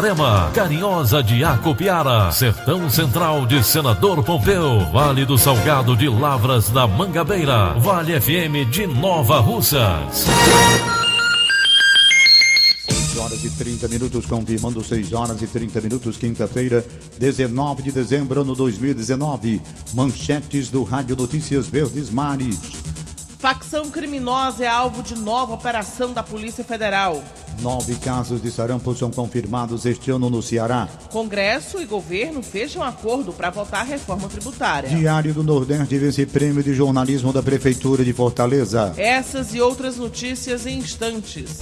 Itarema, Carinhosa de Acopiara, Sertão Central de Senador Pompeu, Vale do Salgado de Lavras da Mangabeira, Vale FM de Nova Russas. 6 horas e 30 minutos, confirmando 6 horas e 30 minutos, quinta-feira, 19 de dezembro ano 2019. Manchetes do Rádio Notícias Verdes Mares. Facção criminosa é alvo de nova operação da Polícia Federal. Nove casos de sarampo são confirmados este ano no Ceará. Congresso e governo fecham acordo para votar a reforma tributária. Diário do Nordeste vence prêmio de jornalismo da Prefeitura de Fortaleza. Essas e outras notícias em instantes.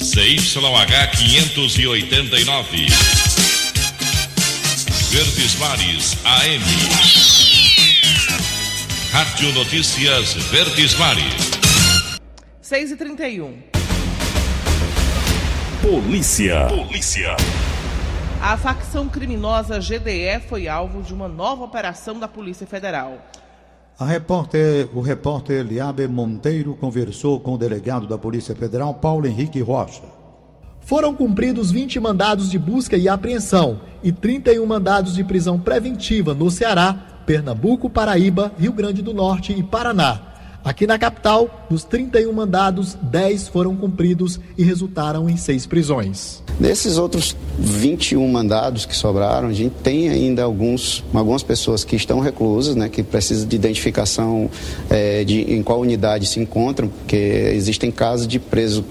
CYH 589. Verdes Mares AM. Rádio Notícias Verdes Mares. 6 e 31 Polícia. Polícia. A facção criminosa GDE foi alvo de uma nova operação da Polícia Federal. A repórter, o repórter Eliabe Monteiro conversou com o delegado da Polícia Federal, Paulo Henrique Rocha. Foram cumpridos 20 mandados de busca e apreensão e 31 mandados de prisão preventiva no Ceará, Pernambuco, Paraíba, Rio Grande do Norte e Paraná. Aqui na capital, dos 31 mandados, 10 foram cumpridos e resultaram em seis prisões. Desses outros 21 mandados que sobraram, a gente tem ainda alguns, algumas pessoas que estão reclusas, né, que precisam de identificação é, de em qual unidade se encontram, porque existem casos de preso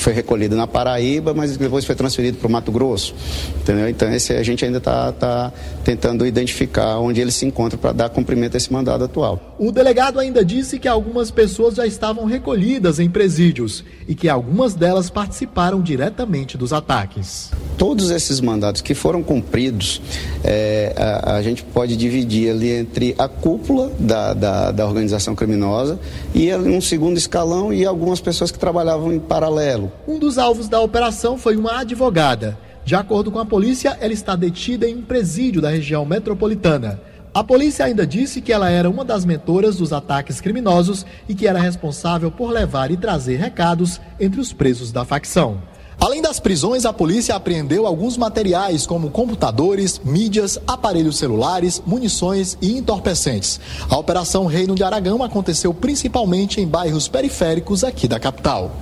que foi recolhido na Paraíba, mas depois foi transferido para o Mato Grosso. Entendeu? Então, esse a gente ainda está tá tentando identificar onde ele se encontra para dar cumprimento a esse mandado atual. O delegado ainda disse que algumas pessoas já estavam recolhidas em presídios e que algumas delas participaram diretamente dos ataques. Todos esses mandados que foram cumpridos, é, a, a, gente pode dividir ali entre a cúpula da, da, da organização criminosa e um segundo escalão e algumas pessoas que trabalhavam em paralelo. Um dos alvos da operação foi uma advogada. De acordo com a polícia, ela está detida em um presídio da região metropolitana. A polícia ainda disse que ela era uma das mentoras dos ataques criminosos e que era responsável por levar e trazer recados entre os presos da facção. Além das prisões, a polícia apreendeu alguns materiais como computadores, mídias, aparelhos celulares, munições e entorpecentes. A Operação Reino de Aragão aconteceu principalmente em bairros periféricos aqui da capital.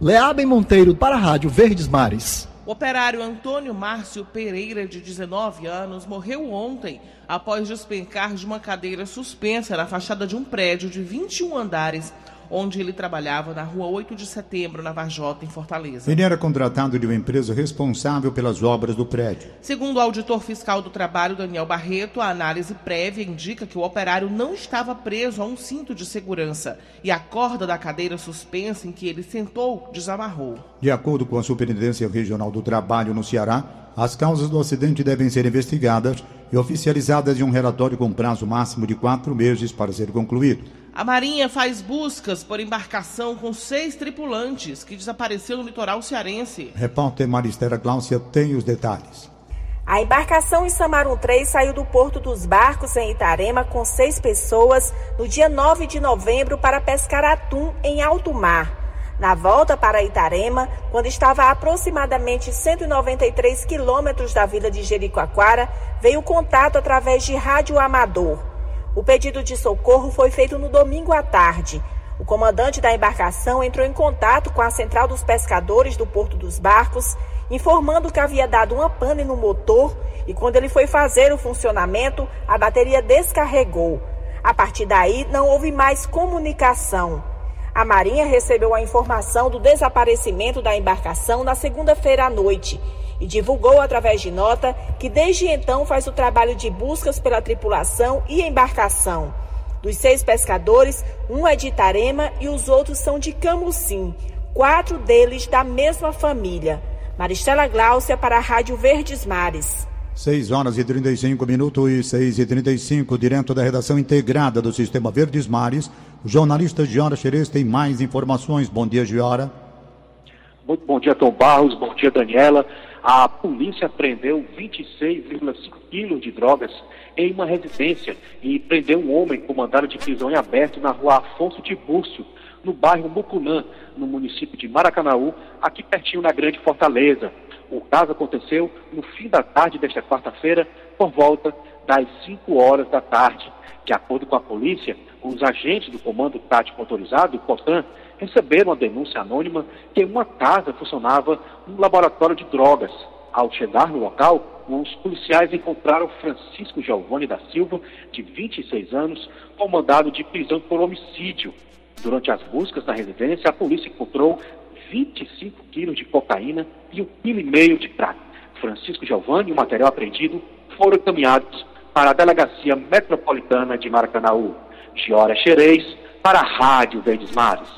Leabem Monteiro para a Rádio Verdes Mares. O operário Antônio Márcio Pereira, de 19 anos, morreu ontem após despencar de uma cadeira suspensa na fachada de um prédio de 21 andares onde ele trabalhava na rua 8 de setembro, na Varjota, em Fortaleza. Ele era contratado de uma empresa responsável pelas obras do prédio. Segundo o auditor fiscal do trabalho, Daniel Barreto, a análise prévia indica que o operário não estava preso a um cinto de segurança e a corda da cadeira suspensa em que ele sentou desamarrou. De acordo com a Superintendência Regional do Trabalho no Ceará, as causas do acidente devem ser investigadas e oficializadas em um relatório com prazo máximo de quatro meses para ser concluído. A Marinha faz buscas por embarcação com seis tripulantes que desapareceu no litoral cearense. Repórter Maristela Cláudia tem os detalhes. A embarcação em Samarum 3 saiu do Porto dos Barcos, em Itarema, com seis pessoas, no dia 9 de novembro, para pescar atum em alto mar. Na volta para Itarema, quando estava a aproximadamente 193 quilômetros da vila de Jericoacoara, veio contato através de rádio amador. O pedido de socorro foi feito no domingo à tarde. O comandante da embarcação entrou em contato com a central dos pescadores do Porto dos Barcos, informando que havia dado uma pane no motor e quando ele foi fazer o funcionamento, a bateria descarregou. A partir daí, não houve mais comunicação. A Marinha recebeu a informação do desaparecimento da embarcação na segunda-feira à noite e divulgou através de nota que desde então faz o trabalho de buscas pela tripulação e embarcação. Dos seis pescadores, um é de Itarema e os outros são de Camucim, quatro deles da mesma família. Maristela Gláucia para a Rádio Verdes Mares. 6 horas e 35 minutos e 6 e 35, direto da redação integrada do Sistema Verdes Mares. O jornalista Giora Xerez tem mais informações. Bom dia, Giora. Muito bom dia, Tom Barros. Bom dia, Daniela. A polícia prendeu 26,5 quilos de drogas em uma residência e prendeu um homem com mandado de prisão em aberto na rua Afonso Tibúrcio, no bairro Mucunã, no município de Maracanaú, aqui pertinho na Grande Fortaleza. O caso aconteceu no fim da tarde desta quarta-feira, por volta das 5 horas da tarde. De acordo com a polícia, os agentes do Comando Tático Autorizado, COTAN, receberam uma denúncia anônima que em uma casa funcionava um laboratório de drogas. Ao chegar no local, os policiais encontraram Francisco Giovanni da Silva, de 26 anos, com mandado de prisão por homicídio. Durante as buscas na residência, a polícia encontrou 25 quilos de cocaína e um quilo e meio de prata. Francisco Giovanni e o material apreendido foram encaminhados para a Delegacia Metropolitana de Maracanaú. Giora Xerez, para a Rádio Verdes Mares.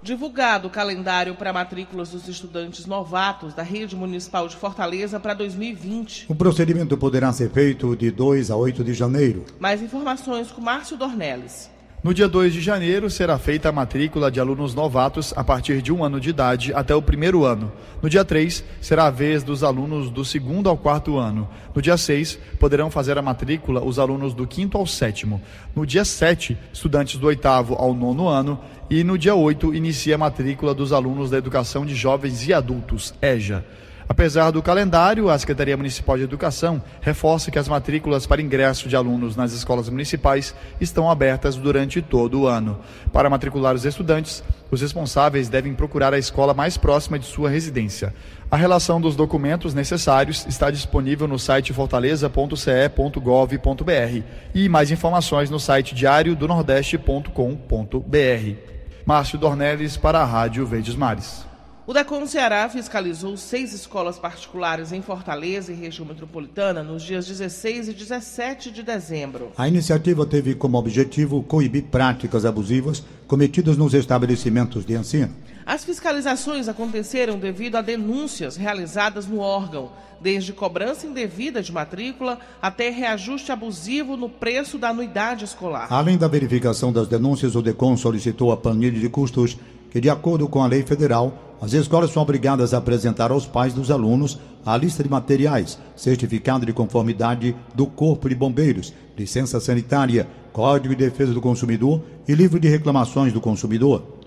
Divulgado o calendário para matrículas dos estudantes novatos da Rede Municipal de Fortaleza para 2020. O procedimento poderá ser feito de 2 a 8 de janeiro. Mais informações com Márcio Dornelles. No dia 2 de janeiro, será feita a matrícula de alunos novatos a partir de um ano de idade até o primeiro ano. No dia 3, será a vez dos alunos do segundo ao quarto ano. No dia 6, poderão fazer a matrícula os alunos do quinto ao sétimo. No dia 7, estudantes do oitavo ao nono ano. E no dia 8, inicia a matrícula dos alunos da Educação de Jovens e Adultos, EJA. Apesar do calendário, a Secretaria Municipal de Educação reforça que as matrículas para ingresso de alunos nas escolas municipais estão abertas durante todo o ano. Para matricular os estudantes, os responsáveis devem procurar a escola mais próxima de sua residência. A relação dos documentos necessários está disponível no site fortaleza.ce.gov.br e mais informações no site diariodonordeste.com.br. Márcio Dornelles para a Rádio Verdes Mares. O Decon Ceará fiscalizou seis escolas particulares em Fortaleza e região metropolitana nos dias 16 e 17 de dezembro. A iniciativa teve como objetivo coibir práticas abusivas cometidas nos estabelecimentos de ensino. As fiscalizações aconteceram devido a denúncias realizadas no órgão, desde cobrança indevida de matrícula até reajuste abusivo no preço da anuidade escolar. Além da verificação das denúncias, o DECON solicitou a planilha de custos que, de acordo com a lei federal, as escolas são obrigadas a apresentar aos pais dos alunos a lista de materiais, certificado de conformidade do Corpo de Bombeiros, licença sanitária, Código de Defesa do Consumidor e livro de reclamações do consumidor.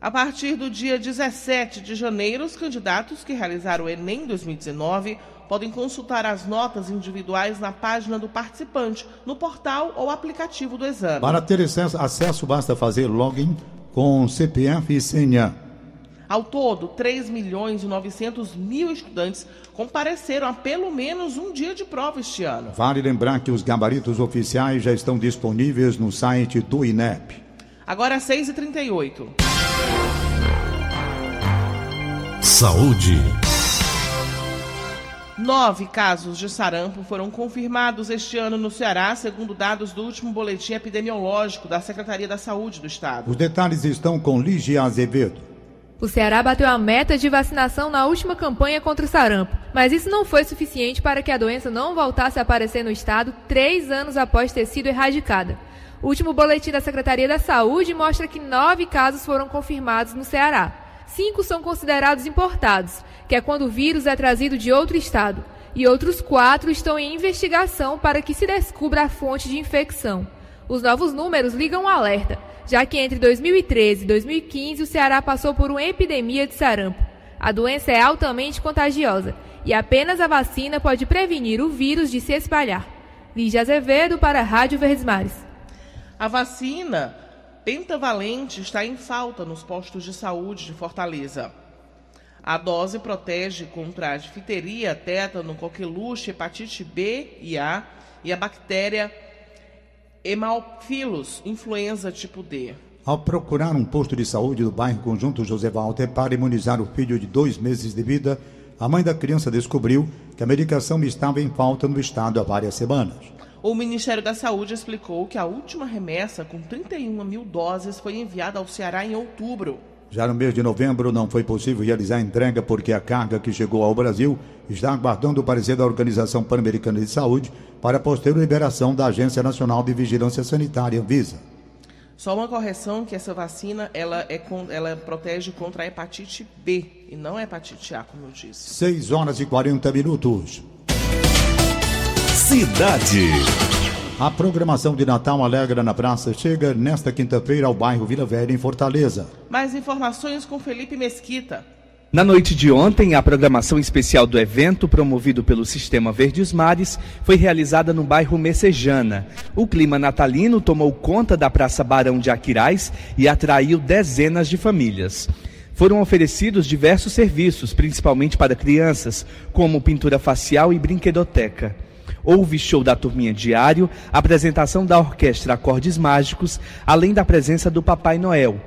A partir do dia 17 de janeiro, os candidatos que realizaram o Enem 2019 podem consultar as notas individuais na página do participante, no portal ou aplicativo do exame. Para ter acesso, basta fazer login com CPF e senha. Ao todo, 3 milhões e 900 mil estudantes compareceram a pelo menos um dia de prova este ano. Vale lembrar que os gabaritos oficiais já estão disponíveis no site do INEP. Agora 6h38. Saúde. Nove casos de sarampo foram confirmados este ano no Ceará, segundo dados do último boletim epidemiológico da Secretaria da Saúde do Estado. Os detalhes estão com Ligia Azevedo. O Ceará bateu a meta de vacinação na última campanha contra o sarampo, mas isso não foi suficiente para que a doença não voltasse a aparecer no estado três anos após ter sido erradicada. O último boletim da Secretaria da Saúde mostra que nove casos foram confirmados no Ceará. Cinco são considerados importados, que é quando o vírus é trazido de outro estado, e outros quatro estão em investigação para que se descubra a fonte de infecção. Os novos números ligam um alerta já que entre 2013 e 2015 o Ceará passou por uma epidemia de sarampo. A doença é altamente contagiosa e apenas a vacina pode prevenir o vírus de se espalhar. Lígia Azevedo para a Rádio Verdes Mares. A vacina pentavalente está em falta nos postos de saúde de Fortaleza. A dose protege contra a difteria, tétano, coqueluche, hepatite B e A e a bactéria Hemophilus, influenza tipo D. Ao procurar um posto de saúde do bairro Conjunto José Walter para imunizar o filho de dois meses de vida, a mãe da criança descobriu que a medicação estava em falta no estado há várias semanas. O Ministério da Saúde explicou que a última remessa, com 31 mil doses, foi enviada ao Ceará em outubro. Já no mês de novembro não foi possível realizar a entrega porque a carga que chegou ao Brasil está aguardando o parecer da Organização Pan-Americana de Saúde para a posterior liberação da Agência Nacional de Vigilância Sanitária, Visa. Só uma correção que essa vacina ela, é, ela protege contra a hepatite B e não a hepatite A, como eu disse. 6 horas e 40 minutos. Cidade. A programação de Natal Alegra na Praça chega nesta quinta-feira ao bairro Vila Velha, em Fortaleza. Mais informações com Felipe Mesquita. Na noite de ontem, a programação especial do evento, promovido pelo Sistema Verdes Mares, foi realizada no bairro Messejana. O clima natalino tomou conta da Praça Barão de Aquirais e atraiu dezenas de famílias. Foram oferecidos diversos serviços, principalmente para crianças, como pintura facial e brinquedoteca. Houve show da turminha diário, apresentação da orquestra Acordes Mágicos, além da presença do Papai Noel.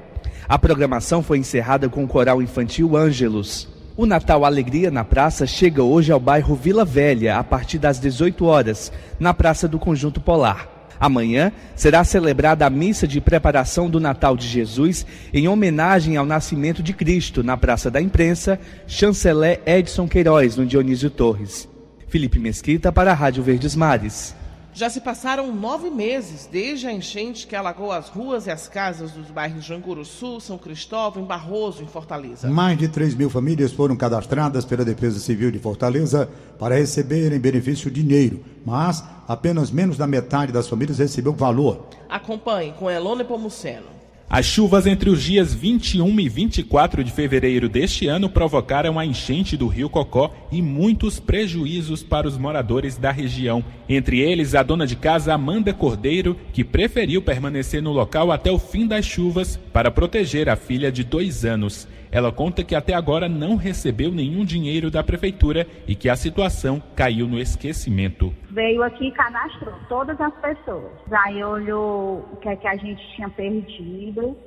A programação foi encerrada com o coral infantil Ângelos. O Natal Alegria na Praça chega hoje ao bairro Vila Velha, a partir das 18 horas, na Praça do Conjunto Polar. Amanhã será celebrada a missa de preparação do Natal de Jesus em homenagem ao nascimento de Cristo na Praça da Imprensa, Chanceler Edson Queiroz, no Dionísio Torres. Felipe Mesquita para a Rádio Verdes Mares. Já se passaram nove meses desde a enchente que alagou as ruas e as casas dos bairros Sul, São Cristóvão e Barroso, em Fortaleza. Mais de 3 mil famílias foram cadastradas pela Defesa Civil de Fortaleza para receberem benefício dinheiro, mas apenas menos da metade das famílias recebeu valor. Acompanhe com Elone Pomuceno. As chuvas entre os dias 21 e 24 de fevereiro deste ano provocaram a enchente do rio Cocó e muitos prejuízos para os moradores da região. Entre eles, a dona de casa Amanda Cordeiro, que preferiu permanecer no local até o fim das chuvas para proteger a filha de dois anos. Ela conta que até agora não recebeu nenhum dinheiro da prefeitura e que a situação caiu no esquecimento. Veio aqui e cadastrou todas as pessoas. Aí olhou o que é que a gente tinha perdido,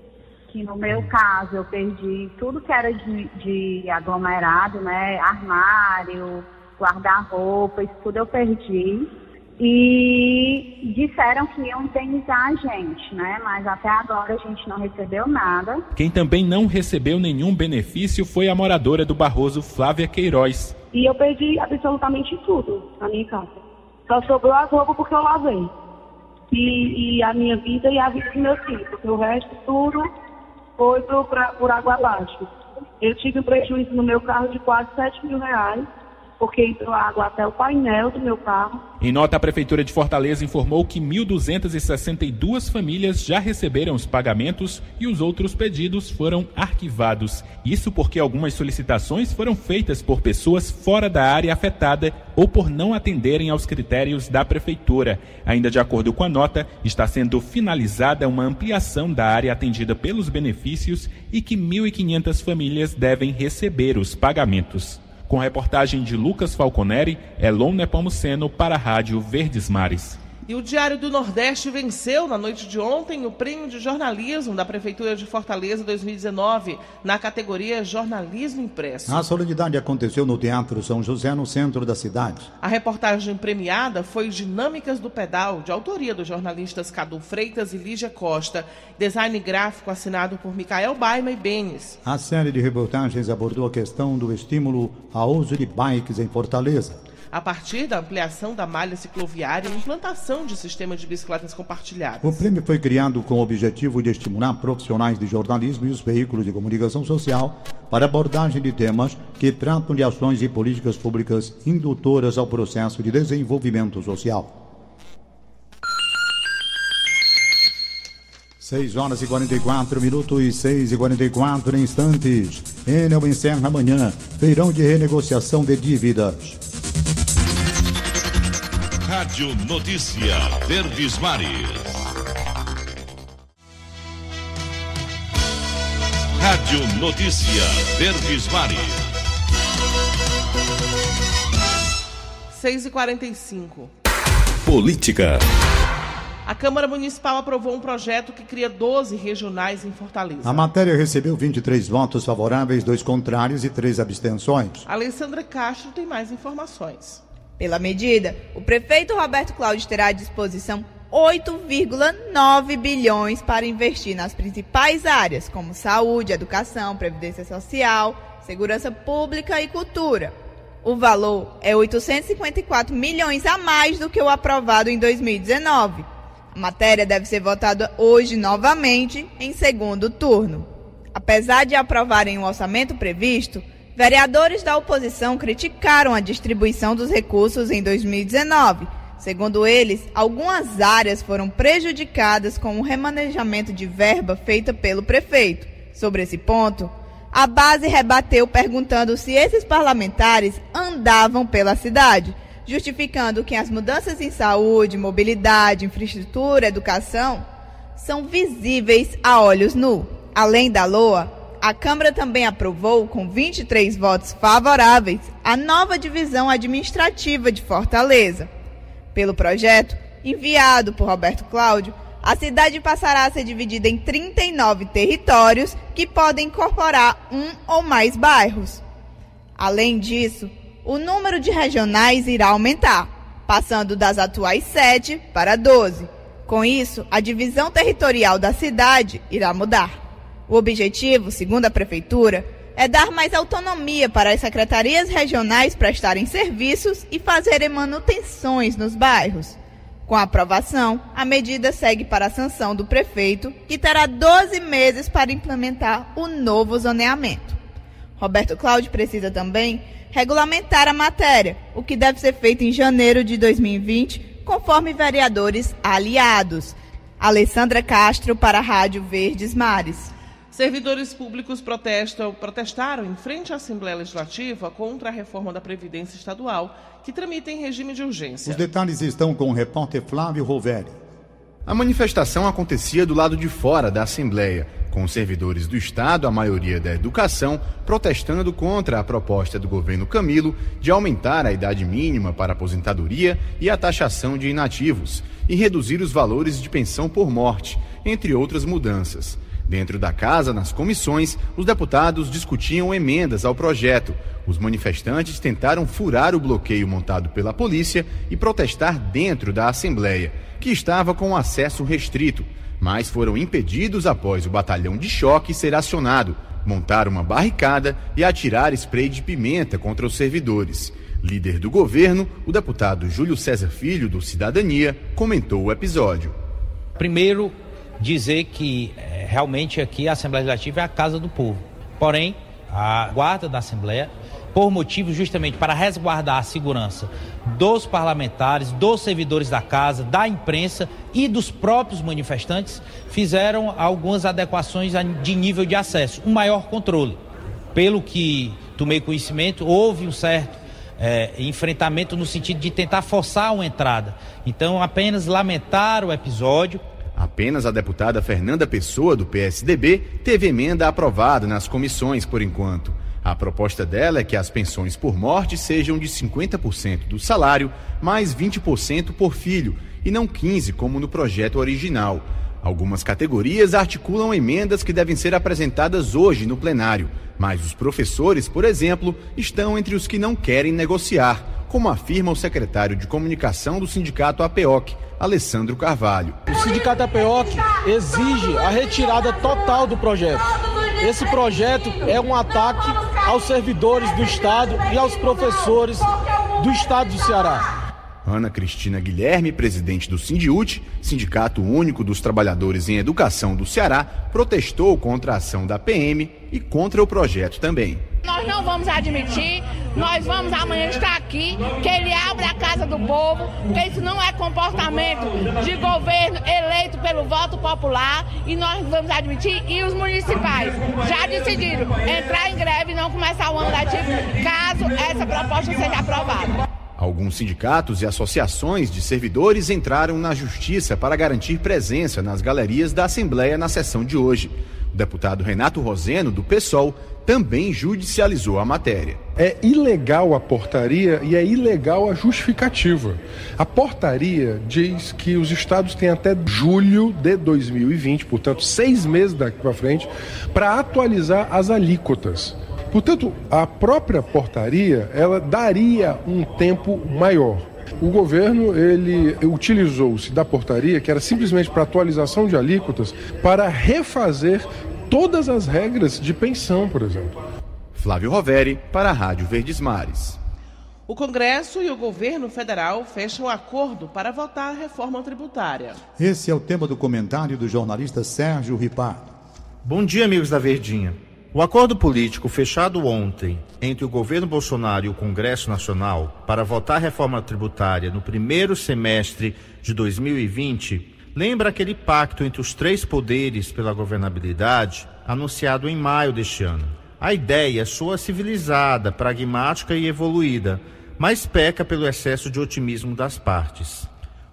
que no meu caso eu perdi tudo que era de, de aglomerado, né? Armário, guarda-roupa, isso tudo eu perdi e disseram que iam indenizar a gente, né? Mas até agora a gente não recebeu nada. Quem também não recebeu nenhum benefício foi a moradora do Barroso, Flávia Queiroz. E eu perdi absolutamente tudo na minha casa. Só sobrou as roupas porque eu lavei. E, e a minha vida e a vida dos meus filhos, porque o resto tudo foi por, pra, por água abaixo. Eu tive um prejuízo no meu carro de quase 7 mil reais porque entrou água até o painel do meu carro. Em nota, a Prefeitura de Fortaleza informou que 1.262 famílias já receberam os pagamentos e os outros pedidos foram arquivados. Isso porque algumas solicitações foram feitas por pessoas fora da área afetada ou por não atenderem aos critérios da Prefeitura. Ainda de acordo com a nota, está sendo finalizada uma ampliação da área atendida pelos benefícios e que 1.500 famílias devem receber os pagamentos com reportagem de Lucas Falconeri, Elon Nepomuceno para a Rádio Verdes Mares. E o Diário do Nordeste venceu na noite de ontem o prêmio de jornalismo da Prefeitura de Fortaleza 2019 na categoria Jornalismo Impresso. A solenidade aconteceu no Teatro São José, no centro da cidade. A reportagem premiada foi Dinâmicas do Pedal, de autoria dos jornalistas Cadu Freitas e Lígia Costa, design gráfico assinado por Micael Baima e Benes. A série de reportagens abordou a questão do estímulo ao uso de bikes em Fortaleza a partir da ampliação da malha cicloviária e implantação de sistema de bicicletas compartilhadas. O prêmio foi criado com o objetivo de estimular profissionais de jornalismo e os veículos de comunicação social para abordagem de temas que tratam de ações e políticas públicas indutoras ao processo de desenvolvimento social. 6 horas e 44 minutos e 6 e 44 instantes. Enel encerra amanhã feirão de renegociação de dívidas. Rádio Notícia Verdes Mares. Rádio Notícia Verdes Mares. 6 e 45 Política. A Câmara Municipal aprovou um projeto que cria 12 regionais em Fortaleza. A matéria recebeu 23 votos favoráveis, dois contrários e três abstenções. Alessandra Castro tem mais informações. Pela medida, o prefeito Roberto Cláudio terá à disposição 8,9 bilhões para investir nas principais áreas, como saúde, educação, previdência social, segurança pública e cultura. O valor é 854 milhões a mais do que o aprovado em 2019. A matéria deve ser votada hoje novamente, em segundo turno. Apesar de aprovarem o orçamento previsto, vereadores da oposição criticaram a distribuição dos recursos em 2019. Segundo eles, algumas áreas foram prejudicadas com o remanejamento de verba feita pelo prefeito. Sobre esse ponto, a base rebateu perguntando se esses parlamentares andavam pela cidade justificando que as mudanças em saúde, mobilidade, infraestrutura, educação são visíveis a olhos nu. Além da LOA, a Câmara também aprovou, com 23 votos favoráveis, a nova divisão administrativa de Fortaleza. Pelo projeto, enviado por Roberto Cláudio, a cidade passará a ser dividida em 39 territórios que podem incorporar um ou mais bairros. Além disso, o número de regionais irá aumentar, passando das atuais 7 para 12. Com isso, a divisão territorial da cidade irá mudar. O objetivo, segundo a Prefeitura, é dar mais autonomia para as secretarias regionais prestarem serviços e fazerem manutenções nos bairros. Com a aprovação, a medida segue para a sanção do prefeito, que terá 12 meses para implementar o novo zoneamento. Roberto Cláudio precisa também regulamentar a matéria, o que deve ser feito em janeiro de 2020, conforme vereadores aliados. Alessandra Castro para a Rádio Verdes Mares. Servidores públicos protestam, protestaram em frente à Assembleia Legislativa contra a reforma da Previdência Estadual, que tramita em regime de urgência. Os detalhes estão com o repórter Flávio Roveri. A manifestação acontecia do lado de fora da Assembleia, com servidores do Estado, a maioria da educação, protestando contra a proposta do governo Camilo de aumentar a idade mínima para aposentadoria e a taxação de inativos e reduzir os valores de pensão por morte, entre outras mudanças. Dentro da casa, nas comissões, os deputados discutiam emendas ao projeto. Os manifestantes tentaram furar o bloqueio montado pela polícia e protestar dentro da Assembleia que estava com acesso restrito, mas foram impedidos após o batalhão de choque ser acionado, montar uma barricada e atirar spray de pimenta contra os servidores. Líder do governo, o deputado Júlio César Filho, do Cidadania, comentou o episódio. Primeiro, dizer que realmente aqui a Assembleia Legislativa é a casa do povo. Porém, a guarda da Assembleia por motivos justamente para resguardar a segurança dos parlamentares, dos servidores da casa, da imprensa e dos próprios manifestantes, fizeram algumas adequações de nível de acesso, um maior controle. Pelo que tomei conhecimento, houve um certo é, enfrentamento no sentido de tentar forçar uma entrada. Então, apenas lamentar o episódio, Apenas a deputada Fernanda Pessoa, do PSDB, teve emenda aprovada nas comissões por enquanto. A proposta dela é que as pensões por morte sejam de 50% do salário, mais 20% por filho, e não 15% como no projeto original. Algumas categorias articulam emendas que devem ser apresentadas hoje no plenário, mas os professores, por exemplo, estão entre os que não querem negociar, como afirma o secretário de comunicação do sindicato APEOC, Alessandro Carvalho. O sindicato APEOC exige a retirada total do projeto. Esse projeto é um ataque aos servidores do Estado e aos professores do Estado do Ceará. Ana Cristina Guilherme, presidente do Sindiute, Sindicato Único dos Trabalhadores em Educação do Ceará, protestou contra a ação da PM e contra o projeto também. Nós não vamos admitir, nós vamos amanhã estar aqui, que ele abra a casa do povo, porque isso não é comportamento de governo eleito pelo voto popular e nós vamos admitir. E os municipais já decidiram entrar em greve e não começar o ano letivo caso essa proposta seja aprovada. Alguns sindicatos e associações de servidores entraram na justiça para garantir presença nas galerias da Assembleia na sessão de hoje. O deputado Renato Roseno, do PSOL, também judicializou a matéria. É ilegal a portaria e é ilegal a justificativa. A portaria diz que os estados têm até julho de 2020, portanto, seis meses daqui para frente, para atualizar as alíquotas. Portanto, a própria portaria ela daria um tempo maior. O governo ele utilizou-se da portaria, que era simplesmente para atualização de alíquotas, para refazer todas as regras de pensão, por exemplo. Flávio Roveri, para a Rádio Verdes Mares. O Congresso e o governo federal fecham acordo para votar a reforma tributária. Esse é o tema do comentário do jornalista Sérgio Ripardo. Bom dia, amigos da Verdinha. O acordo político fechado ontem entre o governo Bolsonaro e o Congresso Nacional para votar a reforma tributária no primeiro semestre de 2020 lembra aquele pacto entre os três poderes pela governabilidade anunciado em maio deste ano. A ideia soa civilizada, pragmática e evoluída, mas peca pelo excesso de otimismo das partes.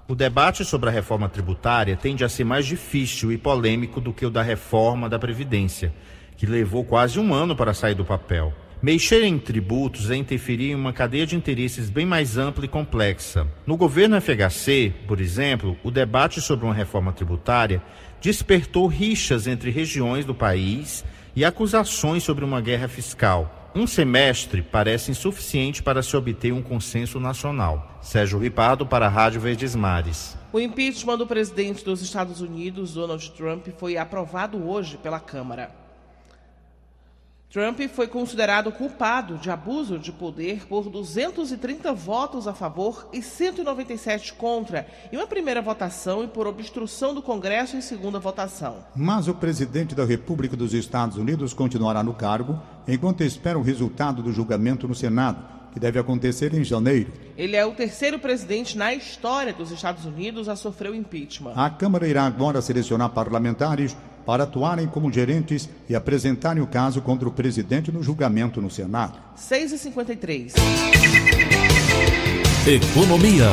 O debate sobre a reforma tributária tende a ser mais difícil e polêmico do que o da reforma da Previdência, que levou quase um ano para sair do papel. Mexer em tributos é interferir em uma cadeia de interesses bem mais ampla e complexa. No governo FHC, por exemplo, o debate sobre uma reforma tributária despertou rixas entre regiões do país e acusações sobre uma guerra fiscal. Um semestre parece insuficiente para se obter um consenso nacional. Sérgio Ripardo para a Rádio Verdes Mares. O impeachment do presidente dos Estados Unidos, Donald Trump, foi aprovado hoje pela Câmara. Trump foi considerado culpado de abuso de poder por 230 votos a favor e 197 contra em uma primeira votação e por obstrução do Congresso em segunda votação. Mas o presidente da República dos Estados Unidos continuará no cargo enquanto espera o resultado do julgamento no Senado, que deve acontecer em janeiro. Ele é o terceiro presidente na história dos Estados Unidos a sofrer o impeachment. A Câmara irá agora selecionar parlamentares para atuarem como gerentes e apresentarem o caso contra o presidente no julgamento no Senado. 6 e 53 Economia.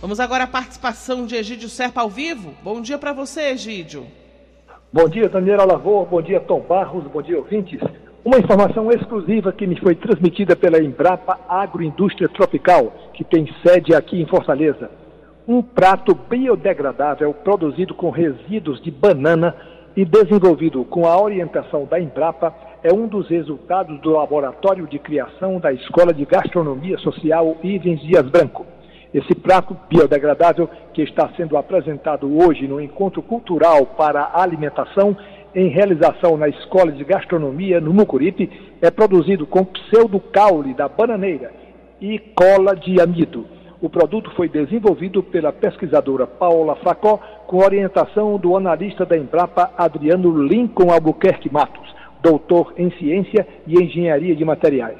Vamos agora à participação de Egídio Serpa ao vivo. Bom dia para você, Egídio. Bom dia, Daniela Lavor. Bom dia, Tom Barros. Bom dia, ouvintes. Uma informação exclusiva que me foi transmitida pela Embrapa Agroindústria Tropical, que tem sede aqui em Fortaleza um prato biodegradável produzido com resíduos de banana e desenvolvido com a orientação da Embrapa é um dos resultados do Laboratório de Criação da Escola de Gastronomia Social Ivens Dias Branco. Esse prato biodegradável, que está sendo apresentado hoje no Encontro Cultural para a Alimentação, em realização na Escola de Gastronomia no Mucuripe, é produzido com pseudo-caule da bananeira e cola de amido o produto foi desenvolvido pela pesquisadora Paola Facó, com orientação do analista da Embrapa Adriano Lincoln Albuquerque Matos, doutor em Ciência e Engenharia de Materiais.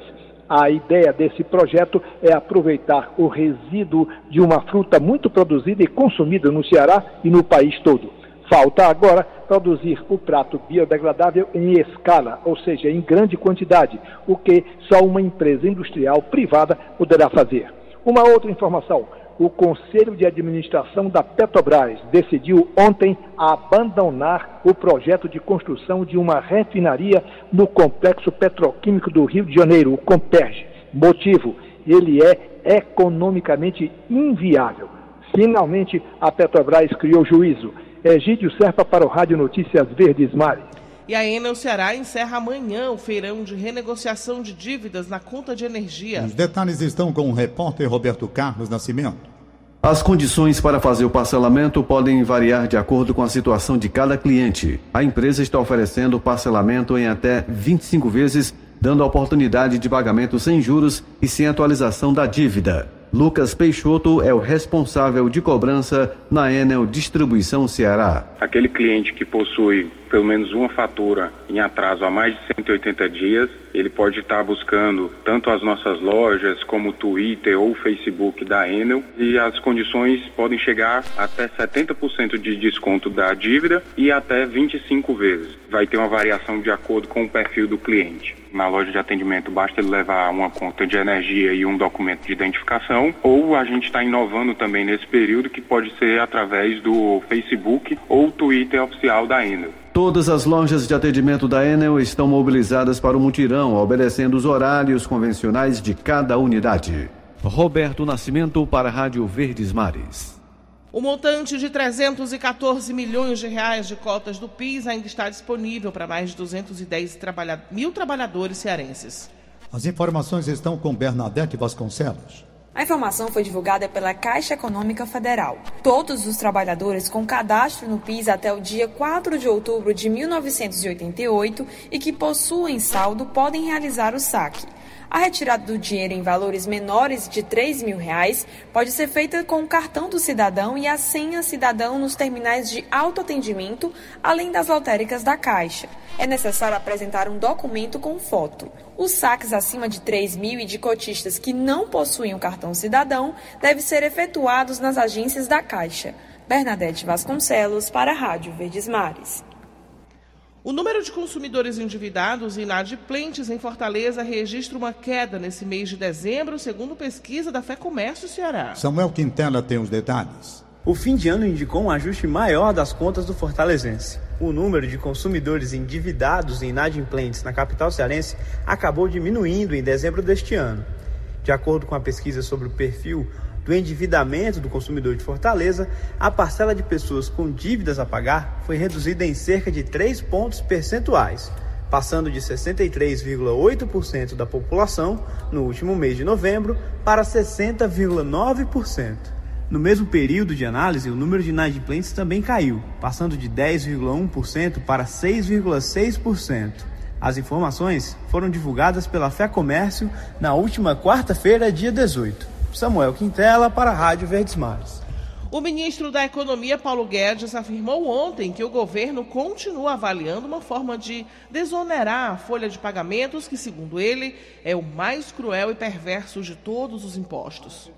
A ideia desse projeto é aproveitar o resíduo de uma fruta muito produzida e consumida no Ceará e no país todo. Falta agora produzir o prato biodegradável em escala, ou seja, em grande quantidade, o que só uma empresa industrial privada poderá fazer. Uma outra informação: o Conselho de Administração da Petrobras decidiu ontem abandonar o projeto de construção de uma refinaria no Complexo Petroquímico do Rio de Janeiro, o Comperge. Motivo: ele é economicamente inviável. Finalmente, a Petrobras criou juízo. Egídio Serpa para o Rádio Notícias Verdes Mares. E a Enel Ceará encerra amanhã o feirão de renegociação de dívidas na conta de energia. Os detalhes estão com o repórter Roberto Carlos Nascimento. As condições para fazer o parcelamento podem variar de acordo com a situação de cada cliente. A empresa está oferecendo parcelamento em até 25 vezes, dando a oportunidade de pagamento sem juros e sem atualização da dívida. Lucas Peixoto é o responsável de cobrança na Enel Distribuição Ceará. Aquele cliente que possui pelo menos uma fatura em atraso há mais de 180 dias, ele pode estar buscando tanto as nossas lojas como o Twitter ou o Facebook da Enel e as condições podem chegar até 70% de desconto da dívida e até 25 vezes. Vai ter uma variação de acordo com o perfil do cliente. Na loja de atendimento basta ele levar uma conta de energia e um documento de identificação ou a gente está inovando também nesse período que pode ser através do Facebook ou Twitter oficial da Enel. Todas as lojas de atendimento da Enel estão mobilizadas para o mutirão, obedecendo os horários convencionais de cada unidade. Roberto Nascimento para a Rádio Verdes Mares. O montante de 314 milhões de reais de cotas do PIS ainda está disponível para mais de 210 trabalha... mil trabalhadores cearenses. As informações estão com Bernadette Vasconcelos. A informação foi divulgada pela Caixa Econômica Federal. Todos os trabalhadores com cadastro no PIS até o dia 4 de outubro de 1988 e que possuem saldo podem realizar o saque. A retirada do dinheiro em valores menores de 3 mil reais pode ser feita com o cartão do cidadão e a senha cidadão nos terminais de autoatendimento, além das lotéricas da Caixa. É necessário apresentar um documento com foto. Os saques acima de 3 mil e de cotistas que não possuem o cartão cidadão devem ser efetuados nas agências da Caixa. Bernadette Vasconcelos para a Rádio Verdes Mares. O número de consumidores endividados e inadimplentes em Fortaleza registra uma queda nesse mês de dezembro, segundo pesquisa da Fé Comércio Ceará. Samuel Quintela tem os detalhes. O fim de ano indicou um ajuste maior das contas do fortalezense. O número de consumidores endividados e inadimplentes na capital cearense acabou diminuindo em dezembro deste ano. De acordo com a pesquisa sobre o perfil do endividamento do consumidor de Fortaleza, a parcela de pessoas com dívidas a pagar foi reduzida em cerca de 3 pontos percentuais, passando de 63,8% da população no último mês de novembro para 60,9%. No mesmo período de análise, o número de inadimplentes também caiu, passando de 10,1% para 6,6%. As informações foram divulgadas pela Fé Comércio na última quarta-feira, dia 18. Samuel Quintela para a Rádio Verdes Mares. O ministro da Economia, Paulo Guedes, afirmou ontem que o governo continua avaliando uma forma de desonerar a folha de pagamentos, que, segundo ele, é o mais cruel e perverso de todos os impostos.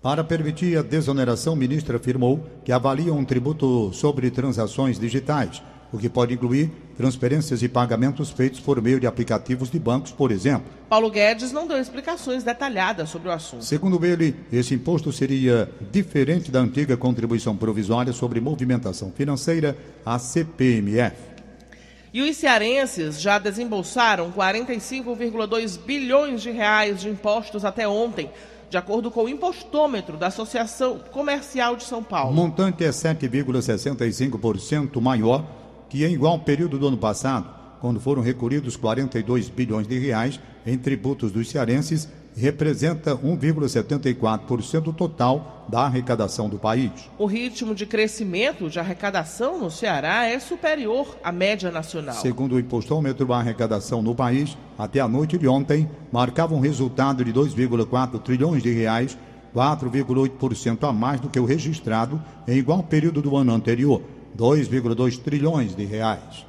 Para permitir a desoneração, o ministro afirmou que avalia um tributo sobre transações digitais, o que pode incluir transferências e pagamentos feitos por meio de aplicativos de bancos, por exemplo. Paulo Guedes não deu explicações detalhadas sobre o assunto. Segundo ele, esse imposto seria diferente da antiga contribuição provisória sobre movimentação financeira, a CPMF. E os cearenses já desembolsaram 45,2 bilhões de reais de impostos até ontem, de acordo com o impostômetro da Associação Comercial de São Paulo. O montante é 7,65% maior que em igual período do ano passado, quando foram recolhidos 42 bilhões de reais em tributos dos cearenses, representa 1,74% do total da arrecadação do país. O ritmo de crescimento de arrecadação no Ceará é superior à média nacional. Segundo o impostômetro, a arrecadação no país, até a noite de ontem, marcava um resultado de 2,4 trilhões de reais, 4,8% a mais do que o registrado em igual período do ano anterior. 2,2 trilhões de reais.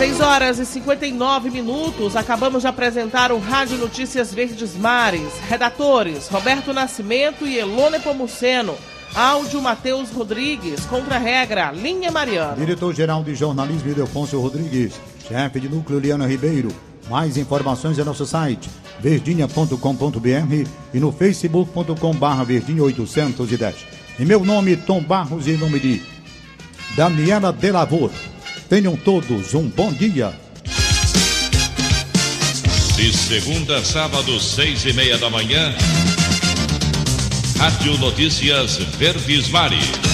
6 horas e 59 minutos. Acabamos de apresentar o Rádio Notícias Verdes Mares. Redatores: Roberto Nascimento e Elone Pomuceno. Áudio Matheus Rodrigues. Contra-regra: Linha Mariana. Diretor-geral de jornalismo Ildefonso Rodrigues. Chefe de núcleo Liana Ribeiro. Mais informações é nosso site verdinha.com.br e no facebook.com.br verdinha 810. Em meu nome, Tom Barros, e em nome de Daniela Delavor. Tenham todos um bom dia. De segunda a sábado, seis e meia da manhã, Rádio Notícias Verdes Mares.